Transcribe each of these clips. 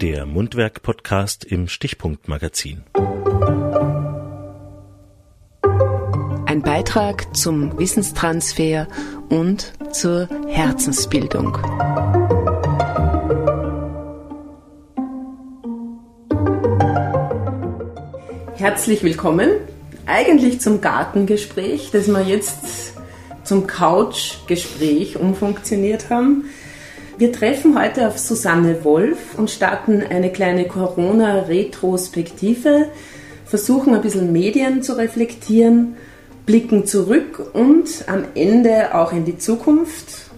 Der Mundwerk-Podcast im Stichpunkt-Magazin. Ein Beitrag zum Wissenstransfer und zur Herzensbildung. Herzlich willkommen. Eigentlich zum Gartengespräch, das wir jetzt zum Couchgespräch umfunktioniert haben. Wir treffen heute auf Susanne Wolf und starten eine kleine Corona-Retrospektive, versuchen ein bisschen Medien zu reflektieren, blicken zurück und am Ende auch in die Zukunft.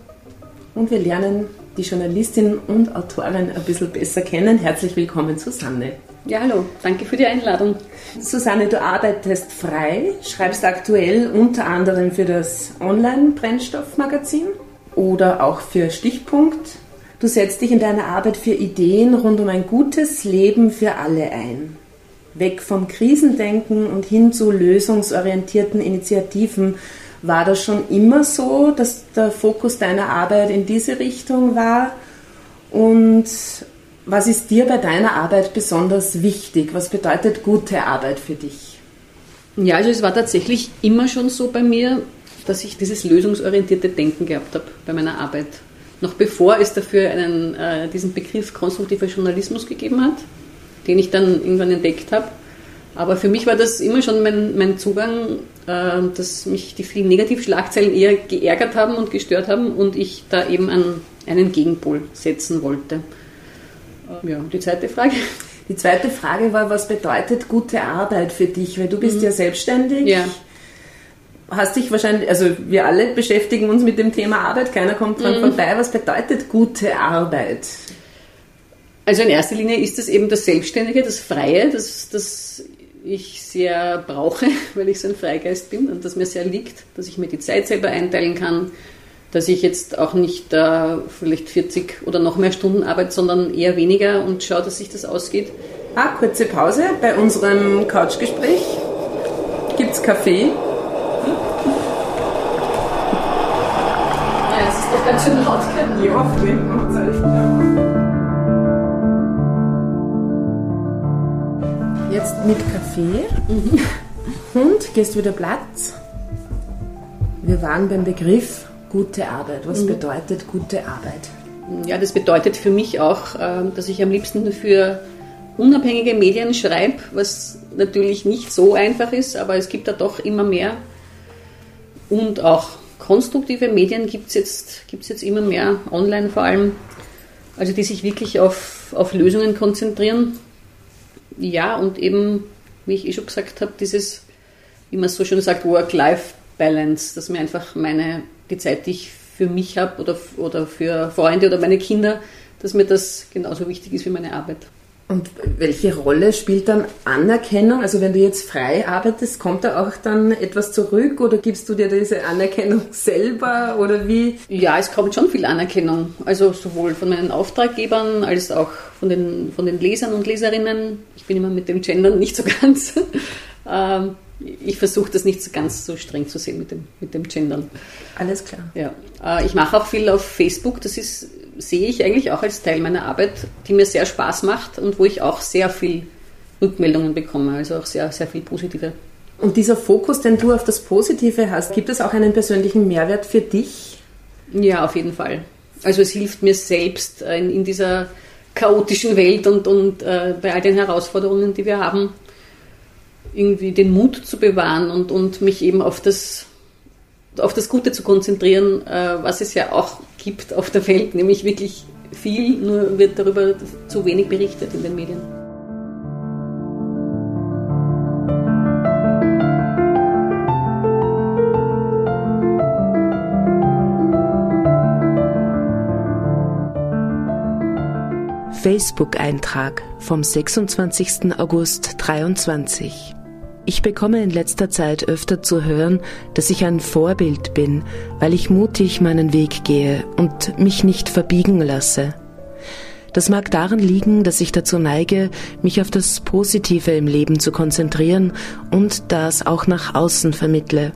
Und wir lernen die Journalistin und Autorin ein bisschen besser kennen. Herzlich willkommen, Susanne. Ja, hallo, danke für die Einladung. Susanne, du arbeitest frei, schreibst aktuell unter anderem für das Online-Brennstoffmagazin oder auch für Stichpunkt. Du setzt dich in deiner Arbeit für Ideen rund um ein gutes Leben für alle ein. Weg vom Krisendenken und hin zu lösungsorientierten Initiativen. War das schon immer so, dass der Fokus deiner Arbeit in diese Richtung war? Und was ist dir bei deiner Arbeit besonders wichtig? Was bedeutet gute Arbeit für dich? Ja, also es war tatsächlich immer schon so bei mir, dass ich dieses lösungsorientierte Denken gehabt habe bei meiner Arbeit. Noch bevor es dafür einen, äh, diesen Begriff konstruktiver Journalismus gegeben hat, den ich dann irgendwann entdeckt habe. Aber für mich war das immer schon mein, mein Zugang, äh, dass mich die vielen Negativschlagzeilen eher geärgert haben und gestört haben und ich da eben an einen Gegenpol setzen wollte. Äh, ja, die zweite Frage. Die zweite Frage war, was bedeutet gute Arbeit für dich? Weil du bist mhm. ja selbstständig. Ja hast dich wahrscheinlich, also wir alle beschäftigen uns mit dem Thema Arbeit, keiner kommt dran mhm. vorbei. Was bedeutet gute Arbeit? Also in erster Linie ist es eben das Selbstständige, das Freie, das, das ich sehr brauche, weil ich so ein Freigeist bin und das mir sehr liegt, dass ich mir die Zeit selber einteilen kann, dass ich jetzt auch nicht äh, vielleicht 40 oder noch mehr Stunden arbeite, sondern eher weniger und schaue, dass sich das ausgeht. Ah, kurze Pause bei unserem Couchgespräch. Gibt es Kaffee? ganz schön laut können. Ja, Jetzt mit Kaffee. Mhm. Und gehst wieder Platz. Wir waren beim Begriff gute Arbeit. Was mhm. bedeutet gute Arbeit? Ja, das bedeutet für mich auch, ähm, dass ich am liebsten für unabhängige Medien schreibe, was natürlich nicht so einfach ist, aber es gibt da doch immer mehr. Und auch konstruktive Medien gibt es jetzt, gibt's jetzt immer mehr, online vor allem, also die sich wirklich auf, auf Lösungen konzentrieren. Ja, und eben, wie ich eh schon gesagt habe, dieses, wie man so schön sagt, Work-Life-Balance, dass mir einfach meine, die Zeit, die ich für mich habe oder, oder für Freunde oder meine Kinder, dass mir das genauso wichtig ist wie meine Arbeit. Und welche Rolle spielt dann Anerkennung? Also wenn du jetzt frei arbeitest, kommt da auch dann etwas zurück oder gibst du dir diese Anerkennung selber oder wie? Ja, es kommt schon viel Anerkennung. Also sowohl von meinen Auftraggebern als auch von den, von den Lesern und Leserinnen. Ich bin immer mit dem Gendern nicht so ganz. Ähm, ich versuche das nicht so ganz so streng zu sehen mit dem, mit dem Gendern. Alles klar. Ja. Äh, ich mache auch viel auf Facebook. Das ist sehe ich eigentlich auch als Teil meiner Arbeit, die mir sehr Spaß macht und wo ich auch sehr viel Rückmeldungen bekomme, also auch sehr, sehr viel positive. Und dieser Fokus, den du auf das Positive hast, gibt es auch einen persönlichen Mehrwert für dich? Ja, auf jeden Fall. Also es hilft mir selbst in, in dieser chaotischen Welt und, und äh, bei all den Herausforderungen, die wir haben, irgendwie den Mut zu bewahren und, und mich eben auf das auf das Gute zu konzentrieren, äh, was es ja auch gibt auf der Welt, nämlich wirklich viel, nur wird darüber zu wenig berichtet in den Medien. Facebook-Eintrag vom 26. August 23. Ich bekomme in letzter Zeit öfter zu hören, dass ich ein Vorbild bin, weil ich mutig meinen Weg gehe und mich nicht verbiegen lasse. Das mag daran liegen, dass ich dazu neige, mich auf das Positive im Leben zu konzentrieren und das auch nach außen vermittle.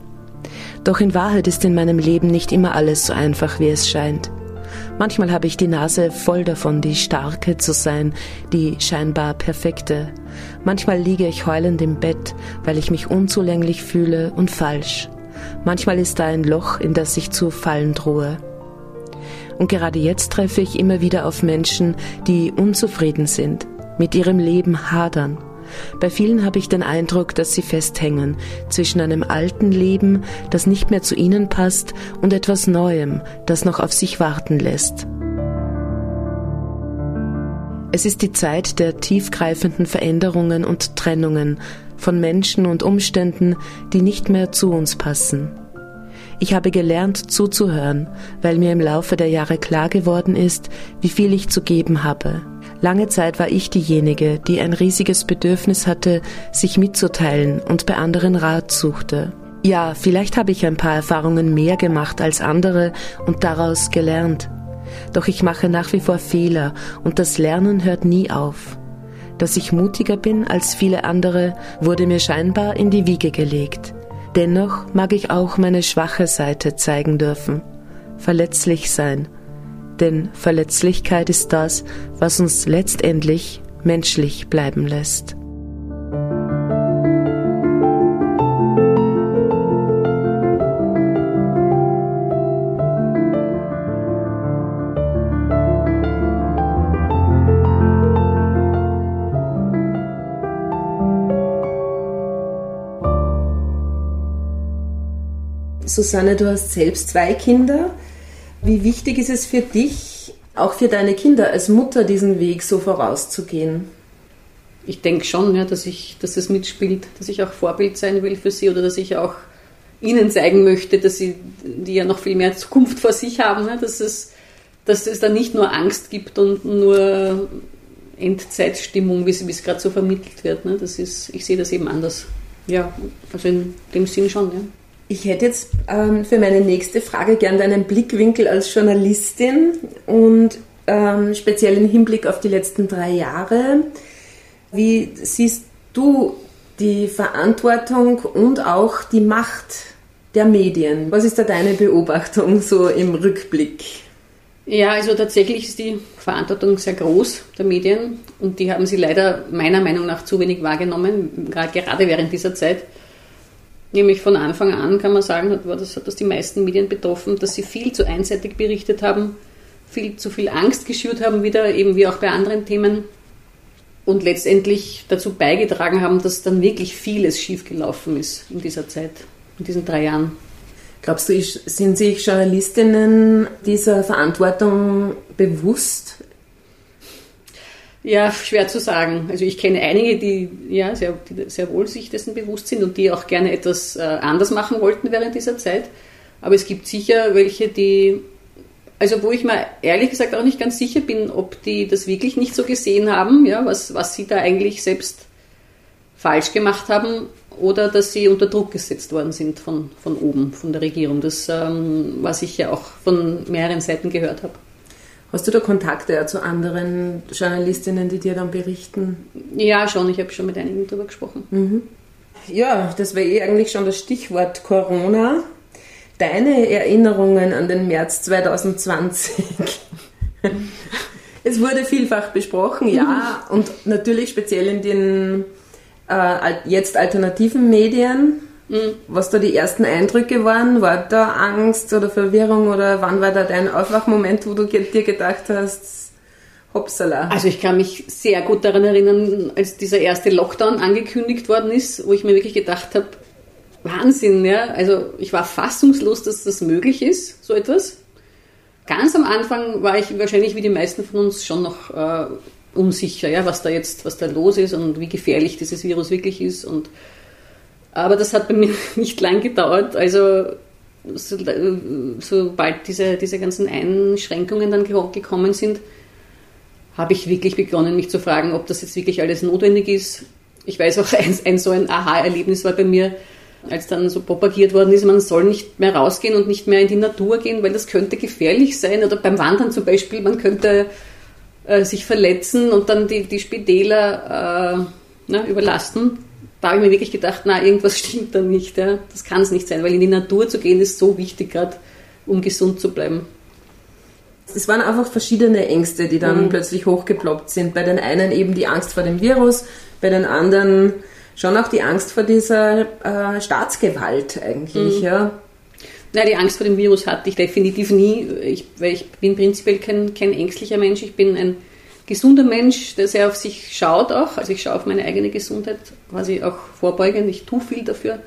Doch in Wahrheit ist in meinem Leben nicht immer alles so einfach, wie es scheint. Manchmal habe ich die Nase voll davon, die Starke zu sein, die scheinbar Perfekte. Manchmal liege ich heulend im Bett, weil ich mich unzulänglich fühle und falsch. Manchmal ist da ein Loch, in das ich zu fallen drohe. Und gerade jetzt treffe ich immer wieder auf Menschen, die unzufrieden sind, mit ihrem Leben hadern. Bei vielen habe ich den Eindruck, dass sie festhängen zwischen einem alten Leben, das nicht mehr zu ihnen passt, und etwas Neuem, das noch auf sich warten lässt. Es ist die Zeit der tiefgreifenden Veränderungen und Trennungen von Menschen und Umständen, die nicht mehr zu uns passen. Ich habe gelernt zuzuhören, weil mir im Laufe der Jahre klar geworden ist, wie viel ich zu geben habe. Lange Zeit war ich diejenige, die ein riesiges Bedürfnis hatte, sich mitzuteilen und bei anderen Rat suchte. Ja, vielleicht habe ich ein paar Erfahrungen mehr gemacht als andere und daraus gelernt. Doch ich mache nach wie vor Fehler und das Lernen hört nie auf. Dass ich mutiger bin als viele andere, wurde mir scheinbar in die Wiege gelegt. Dennoch mag ich auch meine schwache Seite zeigen dürfen, verletzlich sein, denn Verletzlichkeit ist das, was uns letztendlich menschlich bleiben lässt. Susanne, du hast selbst zwei Kinder. Wie wichtig ist es für dich, auch für deine Kinder als Mutter diesen Weg so vorauszugehen? Ich denke schon, ja, dass, ich, dass es mitspielt, dass ich auch Vorbild sein will für sie oder dass ich auch ihnen zeigen möchte, dass sie, die ja noch viel mehr Zukunft vor sich haben, ne, dass, es, dass es da nicht nur Angst gibt und nur Endzeitstimmung, wie es gerade so vermittelt wird. Ne, das ist, ich sehe das eben anders. Ja, also in dem Sinn schon. Ja. Ich hätte jetzt ähm, für meine nächste Frage gern deinen Blickwinkel als Journalistin und ähm, speziell im Hinblick auf die letzten drei Jahre. Wie siehst du die Verantwortung und auch die Macht der Medien? Was ist da deine Beobachtung so im Rückblick? Ja, also tatsächlich ist die Verantwortung sehr groß der Medien und die haben sie leider meiner Meinung nach zu wenig wahrgenommen, gerade während dieser Zeit. Nämlich von Anfang an kann man sagen, hat, das, hat das die meisten Medien betroffen, dass sie viel zu einseitig berichtet haben, viel zu viel Angst geschürt haben, wieder eben wie auch bei anderen Themen und letztendlich dazu beigetragen haben, dass dann wirklich vieles schiefgelaufen ist in dieser Zeit, in diesen drei Jahren. Glaubst du, sind sich Journalistinnen dieser Verantwortung bewusst? Ja, schwer zu sagen. Also ich kenne einige, die ja sehr, die sehr wohl sich dessen bewusst sind und die auch gerne etwas äh, anders machen wollten während dieser Zeit. Aber es gibt sicher welche, die, also wo ich mir ehrlich gesagt auch nicht ganz sicher bin, ob die das wirklich nicht so gesehen haben, ja, was, was sie da eigentlich selbst falsch gemacht haben oder dass sie unter Druck gesetzt worden sind von, von oben, von der Regierung. Das, ähm, was ich ja auch von mehreren Seiten gehört habe. Hast du da Kontakte zu anderen Journalistinnen, die dir dann berichten? Ja, schon. Ich habe schon mit einigen darüber gesprochen. Mhm. Ja, das wäre eh eigentlich schon das Stichwort Corona. Deine Erinnerungen an den März 2020. es wurde vielfach besprochen, ja, und natürlich speziell in den äh, jetzt alternativen Medien. Was da die ersten Eindrücke waren? War da Angst oder Verwirrung oder wann war da dein Aufwachmoment, wo du dir gedacht hast, hoppsala? Also ich kann mich sehr gut daran erinnern, als dieser erste Lockdown angekündigt worden ist, wo ich mir wirklich gedacht habe, Wahnsinn, ja. Also ich war fassungslos, dass das möglich ist, so etwas. Ganz am Anfang war ich wahrscheinlich wie die meisten von uns schon noch äh, unsicher, ja, was da jetzt, was da los ist und wie gefährlich dieses Virus wirklich ist und aber das hat bei mir nicht lang gedauert. Also so, sobald diese, diese ganzen Einschränkungen dann gekommen sind, habe ich wirklich begonnen, mich zu fragen, ob das jetzt wirklich alles notwendig ist. Ich weiß auch, ein, ein so ein Aha-Erlebnis war bei mir, als dann so propagiert worden ist, man soll nicht mehr rausgehen und nicht mehr in die Natur gehen, weil das könnte gefährlich sein. Oder beim Wandern zum Beispiel, man könnte äh, sich verletzen und dann die, die Spitäler äh, na, überlasten da habe ich mir wirklich gedacht, na, irgendwas stimmt da nicht. Ja. Das kann es nicht sein, weil in die Natur zu gehen ist so wichtig, gerade um gesund zu bleiben. Es waren einfach verschiedene Ängste, die dann mhm. plötzlich hochgeploppt sind. Bei den einen eben die Angst vor dem Virus, bei den anderen schon auch die Angst vor dieser äh, Staatsgewalt eigentlich, mhm. ja. Na, die Angst vor dem Virus hatte ich definitiv nie, ich, weil ich bin prinzipiell kein, kein ängstlicher Mensch. Ich bin ein gesunder Mensch, der sehr auf sich schaut auch. Also ich schaue auf meine eigene Gesundheit quasi auch vorbeugend. Ich tue viel dafür.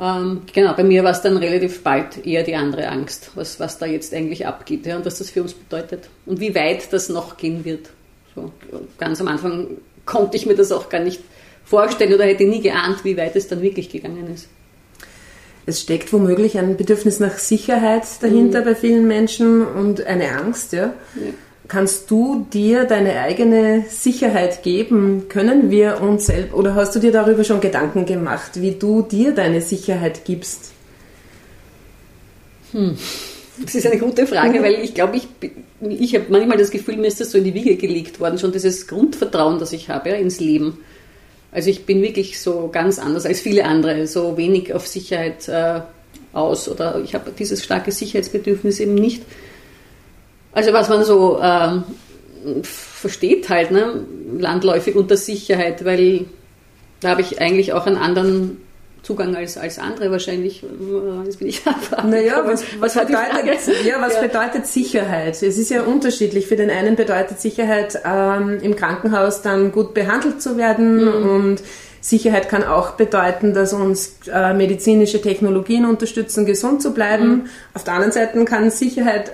Ähm, genau, bei mir war es dann relativ bald eher die andere Angst, was, was da jetzt eigentlich abgeht ja, und was das für uns bedeutet und wie weit das noch gehen wird. So, ganz am Anfang konnte ich mir das auch gar nicht vorstellen oder hätte nie geahnt, wie weit es dann wirklich gegangen ist. Es steckt womöglich ein Bedürfnis nach Sicherheit dahinter mhm. bei vielen Menschen und eine Angst, ja. ja. Kannst du dir deine eigene Sicherheit geben? Können wir uns selbst, oder hast du dir darüber schon Gedanken gemacht, wie du dir deine Sicherheit gibst? Hm. Das ist eine gute Frage, weil ich glaube, ich, ich habe manchmal das Gefühl, mir ist das so in die Wiege gelegt worden, schon dieses Grundvertrauen, das ich habe ja, ins Leben. Also ich bin wirklich so ganz anders als viele andere, so wenig auf Sicherheit äh, aus oder ich habe dieses starke Sicherheitsbedürfnis eben nicht. Also was man so ähm, versteht halt, ne? landläufig unter Sicherheit, weil da habe ich eigentlich auch einen anderen Zugang als, als andere wahrscheinlich. Jetzt bin ich Naja, was, was, bedeutet, ja, was ja. bedeutet Sicherheit? Es ist ja unterschiedlich. Für den einen bedeutet Sicherheit, ähm, im Krankenhaus dann gut behandelt zu werden mhm. und Sicherheit kann auch bedeuten, dass uns äh, medizinische Technologien unterstützen, gesund zu bleiben. Mhm. Auf der anderen Seite kann Sicherheit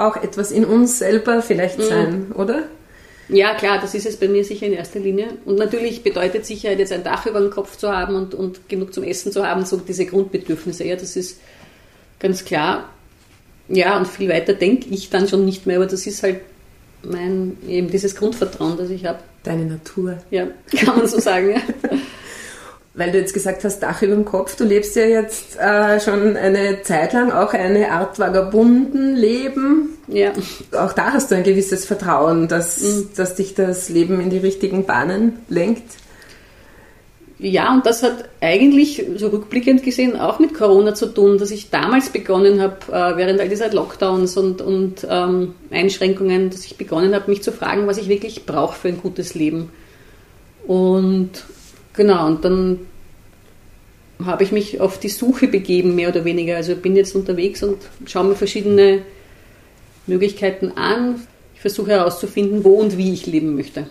auch etwas in uns selber vielleicht mhm. sein, oder? Ja, klar, das ist es bei mir sicher in erster Linie. Und natürlich bedeutet Sicherheit jetzt ein Dach über dem Kopf zu haben und, und genug zum Essen zu haben, so diese Grundbedürfnisse. Ja, das ist ganz klar. Ja, und viel weiter denke ich dann schon nicht mehr, aber das ist halt mein, eben dieses Grundvertrauen, das ich habe. Deine Natur. Ja, kann man so sagen, ja. Weil du jetzt gesagt hast, Dach über dem Kopf, du lebst ja jetzt äh, schon eine Zeit lang auch eine Art Vagabundenleben. Ja. Auch da hast du ein gewisses Vertrauen, dass, mhm. dass dich das Leben in die richtigen Bahnen lenkt. Ja, und das hat eigentlich so rückblickend gesehen auch mit Corona zu tun, dass ich damals begonnen habe, äh, während all dieser Lockdowns und, und ähm, Einschränkungen, dass ich begonnen habe, mich zu fragen, was ich wirklich brauche für ein gutes Leben. Und Genau, und dann habe ich mich auf die Suche begeben, mehr oder weniger. Also bin jetzt unterwegs und schaue mir verschiedene Möglichkeiten an. Ich versuche herauszufinden, wo und wie ich leben möchte.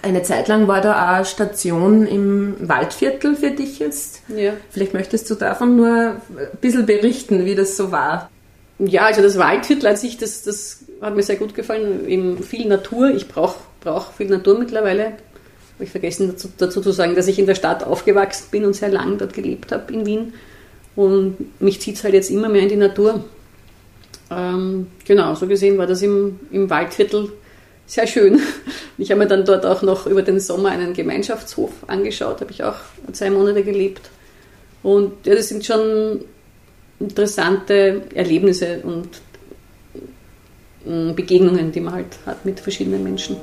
Eine Zeit lang war da auch Station im Waldviertel für dich jetzt. Ja. Vielleicht möchtest du davon nur ein bisschen berichten, wie das so war. Ja, also das Waldviertel an sich, das, das hat mir sehr gut gefallen. Eben viel Natur. Ich brauche brauch viel Natur mittlerweile habe ich vergessen dazu, dazu, zu sagen, dass ich in der Stadt aufgewachsen bin und sehr lang dort gelebt habe in Wien. Und mich zieht es halt jetzt immer mehr in die Natur. Ähm, genau, so gesehen war das im, im Waldviertel sehr schön. Ich habe mir dann dort auch noch über den Sommer einen Gemeinschaftshof angeschaut, habe ich auch zwei Monate gelebt. Und ja, das sind schon interessante Erlebnisse und mm, Begegnungen, die man halt hat mit verschiedenen Menschen.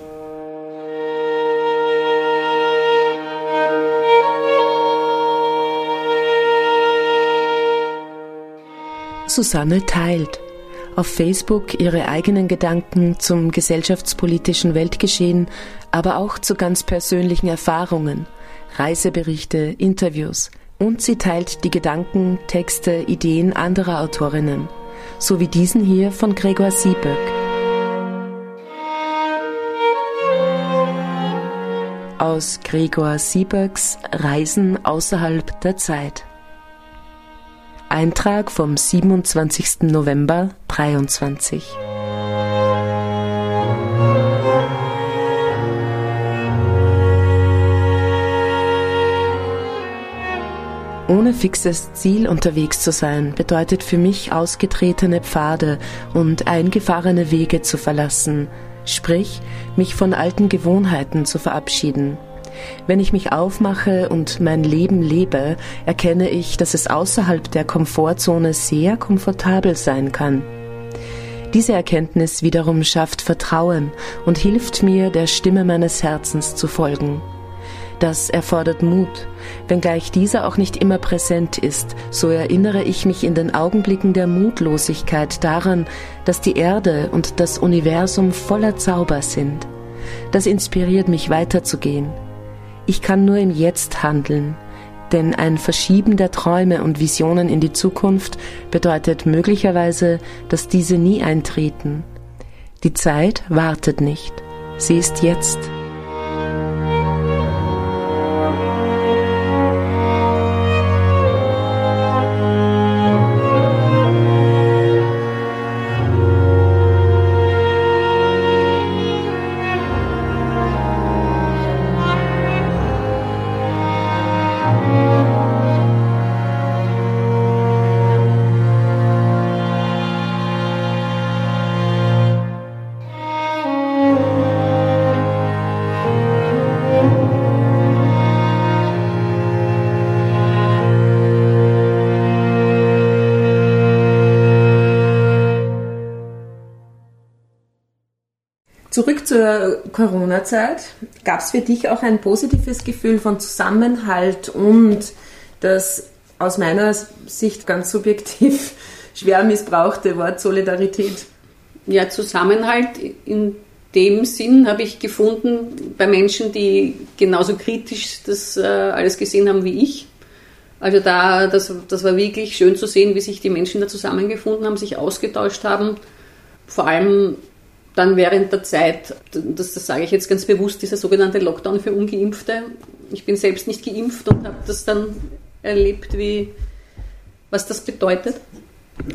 Susanne teilt auf Facebook ihre eigenen Gedanken zum gesellschaftspolitischen Weltgeschehen, aber auch zu ganz persönlichen Erfahrungen, Reiseberichte, Interviews und sie teilt die Gedanken, Texte, Ideen anderer Autorinnen, so wie diesen hier von Gregor Sieböck. Aus Gregor Sieböcks Reisen außerhalb der Zeit. Eintrag vom 27. November 23. Ohne fixes Ziel unterwegs zu sein, bedeutet für mich ausgetretene Pfade und eingefahrene Wege zu verlassen, sprich mich von alten Gewohnheiten zu verabschieden. Wenn ich mich aufmache und mein Leben lebe, erkenne ich, dass es außerhalb der Komfortzone sehr komfortabel sein kann. Diese Erkenntnis wiederum schafft Vertrauen und hilft mir, der Stimme meines Herzens zu folgen. Das erfordert Mut. Wenngleich dieser auch nicht immer präsent ist, so erinnere ich mich in den Augenblicken der Mutlosigkeit daran, dass die Erde und das Universum voller Zauber sind. Das inspiriert mich weiterzugehen. Ich kann nur im Jetzt handeln, denn ein Verschieben der Träume und Visionen in die Zukunft bedeutet möglicherweise, dass diese nie eintreten. Die Zeit wartet nicht. Sie ist jetzt. Zur Corona-Zeit. Gab es für dich auch ein positives Gefühl von Zusammenhalt und das aus meiner Sicht ganz subjektiv schwer missbrauchte Wort Solidarität? Ja, Zusammenhalt in dem Sinn habe ich gefunden bei Menschen, die genauso kritisch das äh, alles gesehen haben wie ich. Also da, das, das war wirklich schön zu sehen, wie sich die Menschen da zusammengefunden haben, sich ausgetauscht haben. Vor allem dann während der Zeit, das, das sage ich jetzt ganz bewusst, dieser sogenannte Lockdown für Ungeimpfte. Ich bin selbst nicht geimpft und habe das dann erlebt, wie, was das bedeutet.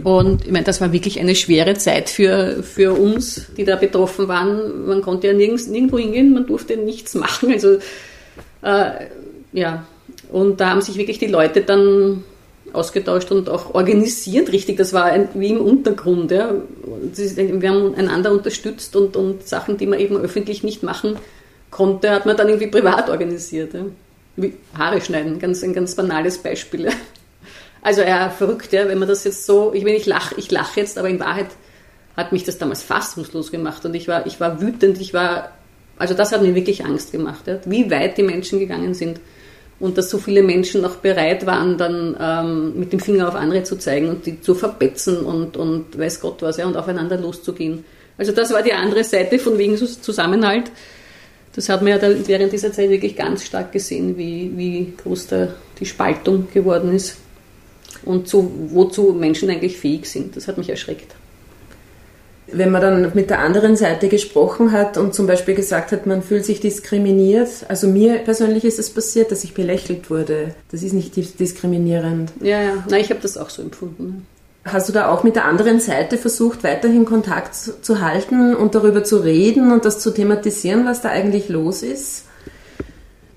Und ich meine, das war wirklich eine schwere Zeit für, für uns, die da betroffen waren. Man konnte ja nirgends, nirgendwo hingehen, man durfte nichts machen. Also äh, ja, und da haben sich wirklich die Leute dann ausgetauscht und auch organisiert richtig. Das war ein, wie im Untergrund. Ja. Wir haben einander unterstützt und, und Sachen, die man eben öffentlich nicht machen konnte, hat man dann irgendwie privat organisiert. Ja. Wie Haare schneiden, ganz, ein ganz banales Beispiel. Ja. Also ja, verrückt, ja, wenn man das jetzt so, ich meine, ich lache ich lach jetzt, aber in Wahrheit hat mich das damals fassungslos gemacht und ich war, ich war wütend, ich war, also das hat mir wirklich Angst gemacht, ja, wie weit die Menschen gegangen sind und dass so viele Menschen noch bereit waren, dann ähm, mit dem Finger auf andere zu zeigen und die zu verbetzen und, und weiß Gott was, ja, und aufeinander loszugehen. Also das war die andere Seite von wegen Zusammenhalt. Das hat man ja während dieser Zeit wirklich ganz stark gesehen, wie, wie groß der, die Spaltung geworden ist und zu, wozu Menschen eigentlich fähig sind. Das hat mich erschreckt wenn man dann mit der anderen Seite gesprochen hat und zum Beispiel gesagt hat, man fühlt sich diskriminiert, also mir persönlich ist es passiert, dass ich belächelt wurde. Das ist nicht diskriminierend. Ja, ja, nein, ich habe das auch so empfunden. Hast du da auch mit der anderen Seite versucht, weiterhin Kontakt zu halten und darüber zu reden und das zu thematisieren, was da eigentlich los ist?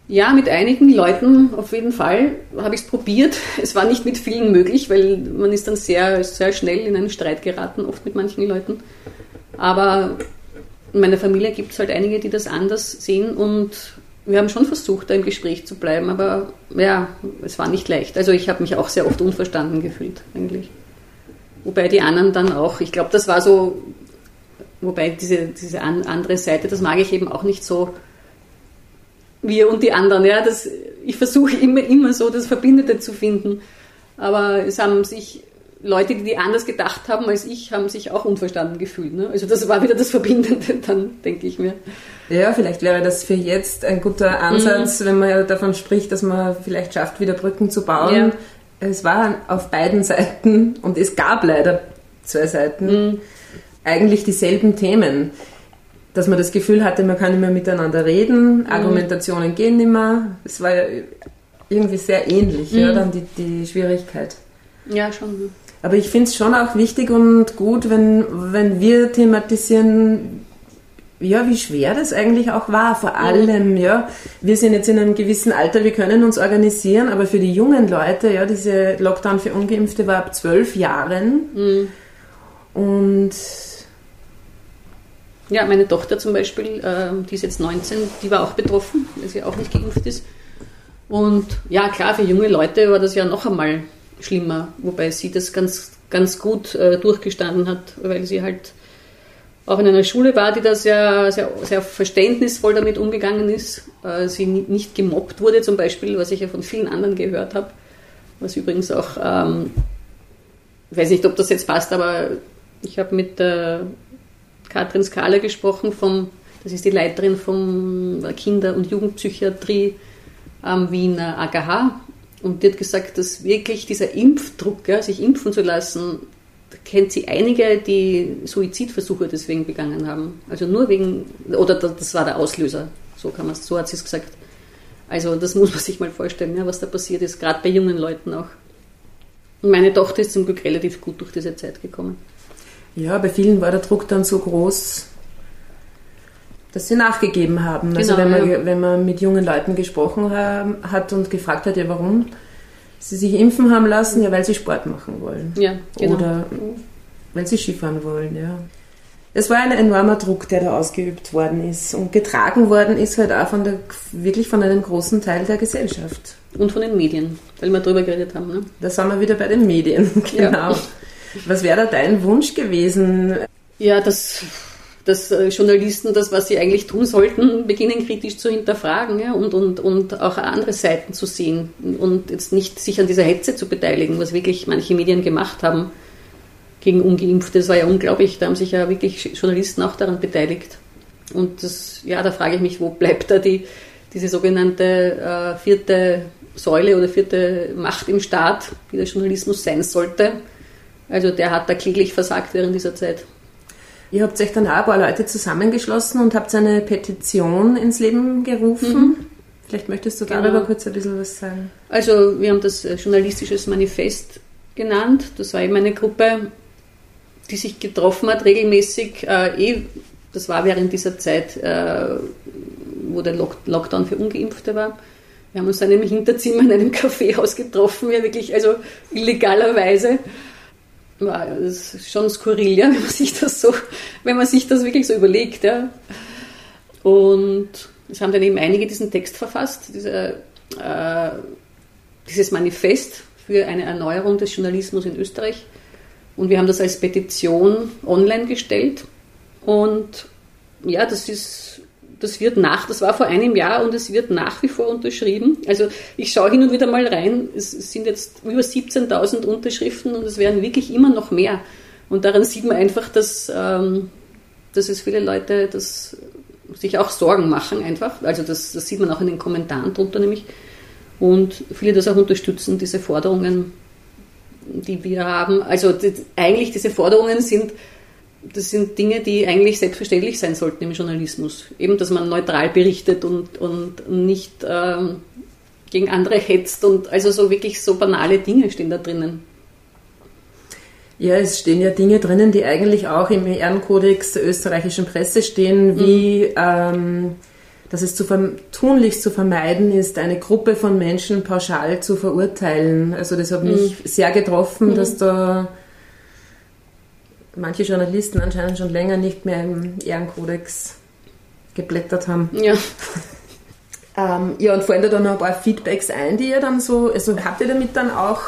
Ja, mit einigen Leuten auf jeden Fall habe ich es probiert. Es war nicht mit vielen möglich, weil man ist dann sehr, sehr schnell in einen Streit geraten, oft mit manchen Leuten. Aber in meiner Familie gibt es halt einige, die das anders sehen und wir haben schon versucht, da im Gespräch zu bleiben, aber ja, es war nicht leicht. Also ich habe mich auch sehr oft unverstanden gefühlt, eigentlich. Wobei die anderen dann auch, ich glaube, das war so, wobei diese, diese andere Seite, das mag ich eben auch nicht so wir und die anderen. Ja, das, ich versuche immer, immer so das Verbindende zu finden. Aber es haben sich Leute, die anders gedacht haben als ich, haben sich auch unverstanden gefühlt. Ne? Also das war wieder das Verbindende, dann denke ich mir. Ja, vielleicht wäre das für jetzt ein guter Ansatz, mhm. wenn man ja davon spricht, dass man vielleicht schafft, wieder Brücken zu bauen. Ja. Es war auf beiden Seiten und es gab leider zwei Seiten mhm. eigentlich dieselben Themen dass man das Gefühl hatte, man kann nicht mehr miteinander reden, mhm. Argumentationen gehen nicht mehr. Es war ja irgendwie sehr ähnlich, mhm. ja, dann die, die Schwierigkeit. Ja, schon. Aber ich finde es schon auch wichtig und gut, wenn, wenn wir thematisieren, ja, wie schwer das eigentlich auch war, vor allem, mhm. ja. Wir sind jetzt in einem gewissen Alter, wir können uns organisieren, aber für die jungen Leute, ja, diese Lockdown für Ungeimpfte war ab zwölf Jahren. Mhm. Und ja, meine Tochter zum Beispiel, äh, die ist jetzt 19, die war auch betroffen, weil sie auch nicht geimpft ist. Und ja, klar, für junge Leute war das ja noch einmal schlimmer, wobei sie das ganz, ganz gut äh, durchgestanden hat, weil sie halt auch in einer Schule war, die da sehr, sehr, sehr verständnisvoll damit umgegangen ist. Äh, sie nicht gemobbt wurde zum Beispiel, was ich ja von vielen anderen gehört habe. Was übrigens auch, ähm, weiß nicht, ob das jetzt passt, aber ich habe mit äh, Katrin Skala gesprochen, vom, das ist die Leiterin von Kinder- und Jugendpsychiatrie am Wiener AGH. Und die hat gesagt, dass wirklich dieser Impfdruck, ja, sich impfen zu lassen, kennt sie einige, die Suizidversuche deswegen begangen haben. Also nur wegen, oder das war der Auslöser, so, kann so hat sie es gesagt. Also das muss man sich mal vorstellen, ja, was da passiert ist, gerade bei jungen Leuten auch. Und meine Tochter ist zum Glück relativ gut durch diese Zeit gekommen. Ja, bei vielen war der Druck dann so groß, dass sie nachgegeben haben. Also genau, wenn, man, ja. wenn man mit jungen Leuten gesprochen hat und gefragt hat, ja warum, sie sich impfen haben lassen, ja, weil sie Sport machen wollen. Ja, genau. Oder weil sie Skifahren wollen, ja. Es war ein enormer Druck, der da ausgeübt worden ist und getragen worden ist halt auch von der, wirklich von einem großen Teil der Gesellschaft. Und von den Medien, weil wir darüber geredet haben. Ne? Da sind wir wieder bei den Medien, genau. Ja. Was wäre da dein Wunsch gewesen? Ja, das dass äh, Journalisten das, was sie eigentlich tun sollten, beginnen kritisch zu hinterfragen ja, und, und, und auch andere Seiten zu sehen und jetzt nicht sich an dieser Hetze zu beteiligen, was wirklich manche Medien gemacht haben gegen Ungeimpfte. Das war ja unglaublich. Da haben sich ja wirklich Journalisten auch daran beteiligt. Und das, ja, da frage ich mich, wo bleibt da die, diese sogenannte äh, vierte Säule oder vierte Macht im Staat, wie der Journalismus sein sollte. Also der hat da kläglich versagt während dieser Zeit. Ihr habt euch dann auch ein paar Leute zusammengeschlossen und habt eine Petition ins Leben gerufen. Mhm. Vielleicht möchtest du darüber genau. kurz ein bisschen was sagen. Also wir haben das äh, journalistisches Manifest genannt. Das war eben eine Gruppe, die sich getroffen hat, regelmäßig. Äh, eh, das war während dieser Zeit, äh, wo der Lock Lockdown für Ungeimpfte war. Wir haben uns dann im Hinterzimmer in einem Kaffeehaus getroffen, ja wirklich, also illegalerweise das ist schon skurril, ja, wenn man sich das so, wenn man sich das wirklich so überlegt, ja. Und es haben dann eben einige diesen Text verfasst, diese, äh, dieses Manifest für eine Erneuerung des Journalismus in Österreich. Und wir haben das als Petition online gestellt. Und ja, das ist das wird nach, das war vor einem Jahr und es wird nach wie vor unterschrieben. Also ich schaue hin und wieder mal rein, es sind jetzt über 17.000 Unterschriften und es werden wirklich immer noch mehr. Und daran sieht man einfach, dass, ähm, dass es viele Leute das sich auch Sorgen machen einfach. Also das, das sieht man auch in den Kommentaren drunter nämlich. Und viele das auch unterstützen, diese Forderungen, die wir haben. Also die, eigentlich diese Forderungen sind das sind Dinge, die eigentlich selbstverständlich sein sollten im Journalismus. Eben, dass man neutral berichtet und, und nicht ähm, gegen andere hetzt und also so wirklich so banale Dinge stehen da drinnen. Ja, es stehen ja Dinge drinnen, die eigentlich auch im Ehrenkodex der österreichischen Presse stehen, wie mhm. ähm, dass es zu tunlichst zu vermeiden ist, eine Gruppe von Menschen pauschal zu verurteilen. Also das hat mich mhm. sehr getroffen, mhm. dass da manche Journalisten anscheinend schon länger nicht mehr im Ehrenkodex geblättert haben. Ja. ähm, ja, und fallen da dann noch ein paar Feedbacks ein, die ihr dann so, also habt ihr damit dann auch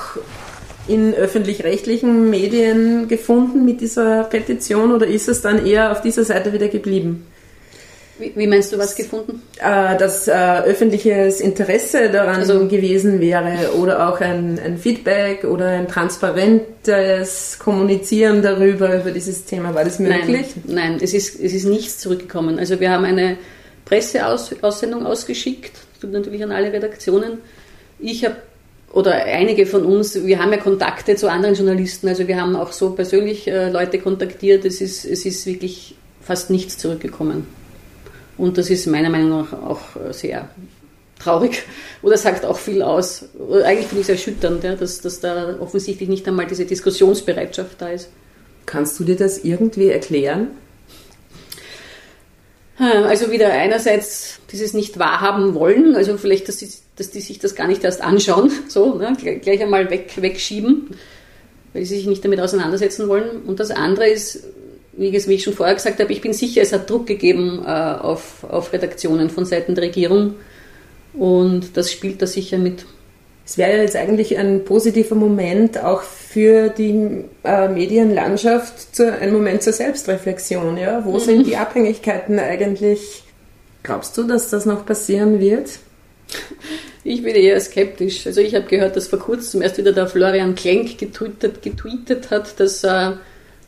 in öffentlich-rechtlichen Medien gefunden mit dieser Petition oder ist es dann eher auf dieser Seite wieder geblieben? Wie, wie meinst du was gefunden? Äh, dass äh, öffentliches Interesse daran also, gewesen wäre oder auch ein, ein, Feedback oder ein transparentes Kommunizieren darüber, über dieses Thema. War das möglich? Nein, nein es, ist, es ist nichts zurückgekommen. Also wir haben eine Presseaussendung ausgeschickt, natürlich an alle Redaktionen. Ich habe oder einige von uns, wir haben ja Kontakte zu anderen Journalisten, also wir haben auch so persönlich äh, Leute kontaktiert. Es ist, es ist wirklich fast nichts zurückgekommen. Und das ist meiner Meinung nach auch sehr traurig oder sagt auch viel aus. Eigentlich finde ich es erschütternd, ja, dass, dass da offensichtlich nicht einmal diese Diskussionsbereitschaft da ist. Kannst du dir das irgendwie erklären? Also wieder einerseits dieses nicht wahrhaben wollen, also vielleicht, dass die, dass die sich das gar nicht erst anschauen, so ne, gleich einmal weg, wegschieben, weil sie sich nicht damit auseinandersetzen wollen. Und das andere ist, wie ich schon vorher gesagt habe, ich bin sicher, es hat Druck gegeben äh, auf, auf Redaktionen von Seiten der Regierung und das spielt da sicher mit. Es wäre jetzt eigentlich ein positiver Moment auch für die äh, Medienlandschaft zu, ein Moment zur Selbstreflexion. Ja? Wo mhm. sind die Abhängigkeiten eigentlich? Glaubst du, dass das noch passieren wird? Ich bin eher skeptisch. Also ich habe gehört, dass vor kurzem erst wieder der Florian Klenk getweetet, getweetet hat, dass, äh,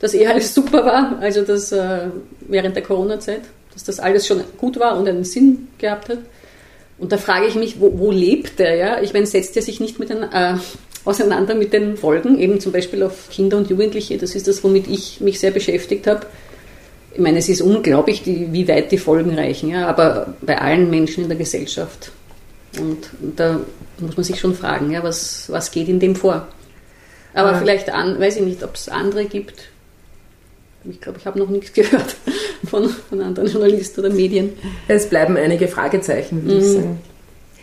dass eh alles super war, also dass äh, während der Corona-Zeit, dass das alles schon gut war und einen Sinn gehabt hat. Und da frage ich mich, wo, wo lebt er? Ja? Ich meine, setzt er sich nicht mit den, äh, auseinander mit den Folgen, eben zum Beispiel auf Kinder und Jugendliche? Das ist das, womit ich mich sehr beschäftigt habe. Ich meine, es ist unglaublich, die, wie weit die Folgen reichen, ja? aber bei allen Menschen in der Gesellschaft. Und, und da muss man sich schon fragen, ja, was, was geht in dem vor? Aber ah. vielleicht, an, weiß ich nicht, ob es andere gibt. Ich glaube, ich habe noch nichts gehört von, von anderen Journalisten oder Medien. Es bleiben einige Fragezeichen, würde mhm. ich sagen.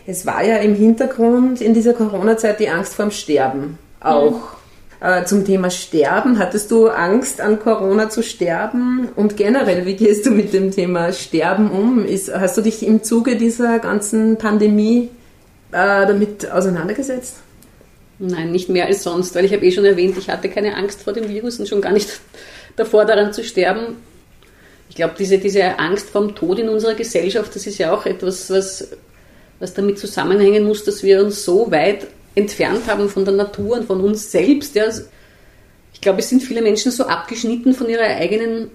Es war ja im Hintergrund in dieser Corona-Zeit die Angst vorm Sterben auch. Mhm. Äh, zum Thema Sterben, hattest du Angst an Corona zu sterben? Und generell, wie gehst du mit dem Thema Sterben um? Ist, hast du dich im Zuge dieser ganzen Pandemie äh, damit auseinandergesetzt? Nein, nicht mehr als sonst, weil ich habe eh schon erwähnt, ich hatte keine Angst vor dem Virus und schon gar nicht davor daran zu sterben. Ich glaube, diese, diese Angst vom Tod in unserer Gesellschaft, das ist ja auch etwas, was, was damit zusammenhängen muss, dass wir uns so weit entfernt haben von der Natur und von uns selbst. Ja. Ich glaube, es sind viele Menschen so abgeschnitten von ihrer eigenen